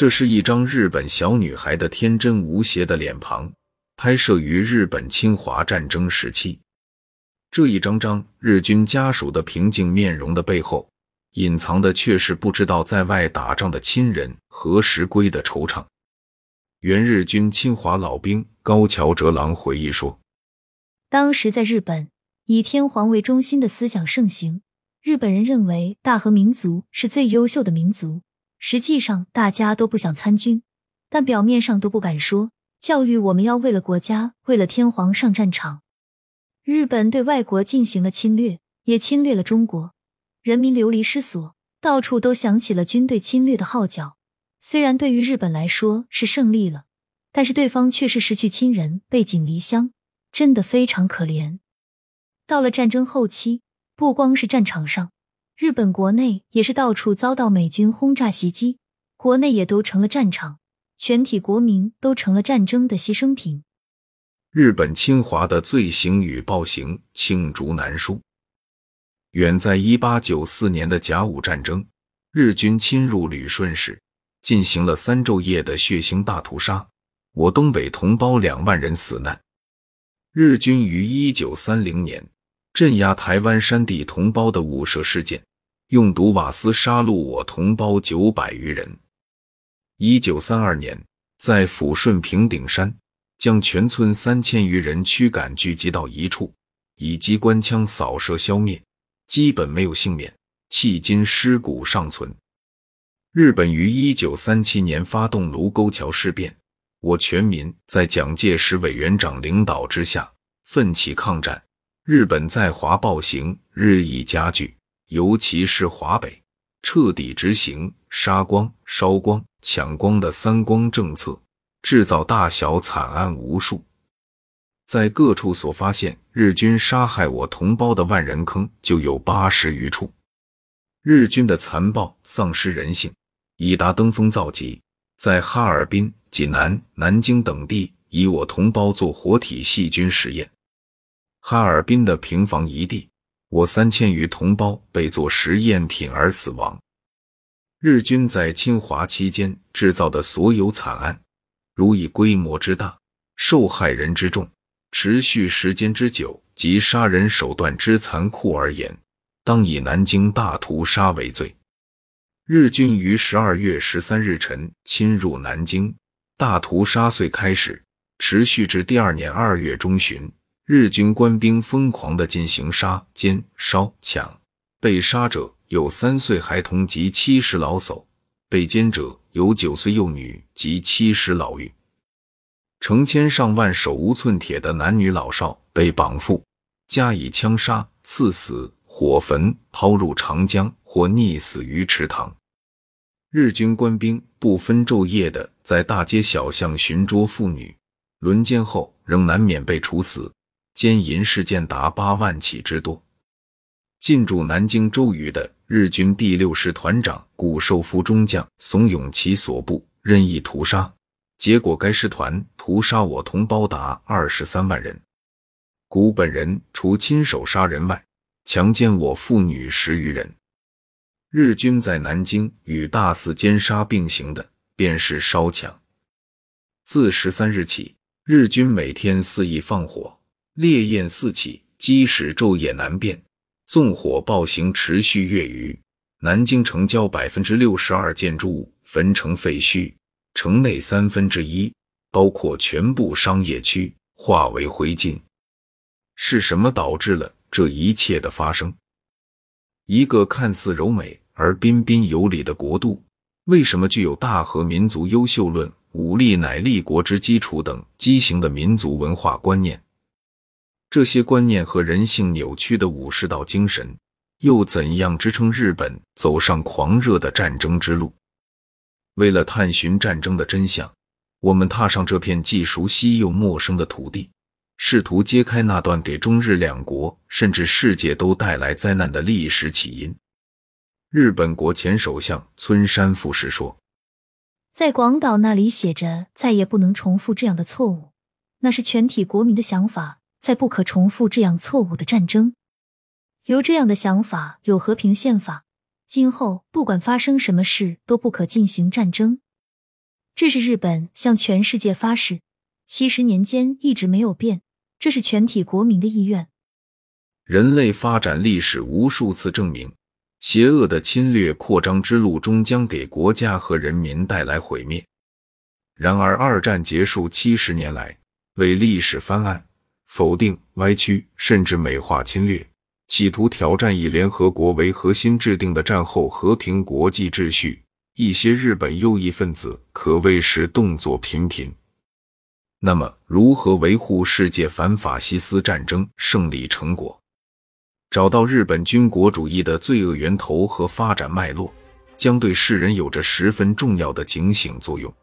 这是一张日本小女孩的天真无邪的脸庞，拍摄于日本侵华战争时期。这一张张日军家属的平静面容的背后，隐藏的却是不知道在外打仗的亲人何时归的惆怅。原日军侵华老兵高桥哲郎回忆说：“当时在日本，以天皇为中心的思想盛行，日本人认为大和民族是最优秀的民族。实际上，大家都不想参军，但表面上都不敢说。教育我们要为了国家，为了天皇上战场。日本对外国进行了侵略，也侵略了中国，人民流离失所，到处都响起了军队侵略的号角。”虽然对于日本来说是胜利了，但是对方却是失去亲人、背井离乡，真的非常可怜。到了战争后期，不光是战场上，日本国内也是到处遭到美军轰炸袭击，国内也都成了战场，全体国民都成了战争的牺牲品。日本侵华的罪行与暴行罄竹难书。远在一八九四年的甲午战争，日军侵入旅顺时。进行了三昼夜的血腥大屠杀，我东北同胞两万人死难。日军于一九三零年镇压台湾山地同胞的雾社事件，用毒瓦斯杀戮我同胞九百余人。一九三二年，在抚顺平顶山，将全村三千余人驱赶聚集到一处，以机关枪扫射消灭，基本没有幸免，迄今尸骨尚存。日本于一九三七年发动卢沟桥事变，我全民在蒋介石委员长领导之下奋起抗战。日本在华暴行日益加剧，尤其是华北，彻底执行杀光、烧光、抢光的“三光”政策，制造大小惨案无数。在各处所发现日军杀害我同胞的万人坑就有八十余处。日军的残暴丧失人性。已达登峰造极，在哈尔滨、济南、南京等地，以我同胞做活体细菌实验。哈尔滨的平房一地，我三千余同胞被做实验品而死亡。日军在侵华期间制造的所有惨案，如以规模之大、受害人之众、持续时间之久及杀人手段之残酷而言，当以南京大屠杀为最。日军于十二月十三日晨侵入南京，大屠杀遂开始，持续至第二年二月中旬。日军官兵疯狂地进行杀、奸、烧、抢，被杀者有三岁孩童及七十老叟，被奸者有九岁幼女及七十老妪，成千上万手无寸铁的男女老少被绑缚，加以枪杀、刺死、火焚、抛入长江或溺死于池塘。日军官兵不分昼夜的在大街小巷寻捉妇女，轮奸后仍难免被处死。奸淫事件达八万起之多。进驻南京周瑜的日军第六师团长谷寿夫中将怂恿其所部任意屠杀，结果该师团屠杀我同胞达二十三万人。谷本人除亲手杀人外，强奸我妇女十余人。日军在南京与大肆奸杀并行的，便是烧抢。自十三日起，日军每天肆意放火，烈焰四起，积使昼夜难辨，纵火暴行持续月余。南京城郊百分之六十二建筑物焚成废墟，城内三分之一，包括全部商业区，化为灰烬。是什么导致了这一切的发生？一个看似柔美而彬彬有礼的国度，为什么具有大和民族优秀论、武力乃立国之基础等畸形的民族文化观念？这些观念和人性扭曲的武士道精神，又怎样支撑日本走上狂热的战争之路？为了探寻战争的真相，我们踏上这片既熟悉又陌生的土地。试图揭开那段给中日两国甚至世界都带来灾难的历史起因。日本国前首相村山富士说：“在广岛那里写着再也不能重复这样的错误，那是全体国民的想法，再不可重复这样错误的战争。有这样的想法，有和平宪法，今后不管发生什么事都不可进行战争。”这是日本向全世界发誓，七十年间一直没有变，这是全体国民的意愿。人类发展历史无数次证明，邪恶的侵略扩张之路终将给国家和人民带来毁灭。然而，二战结束七十年来，为历史翻案、否定、歪曲，甚至美化侵略。企图挑战以联合国为核心制定的战后和平国际秩序，一些日本右翼分子可谓是动作频频。那么，如何维护世界反法西斯战争胜利成果，找到日本军国主义的罪恶源头和发展脉络，将对世人有着十分重要的警醒作用。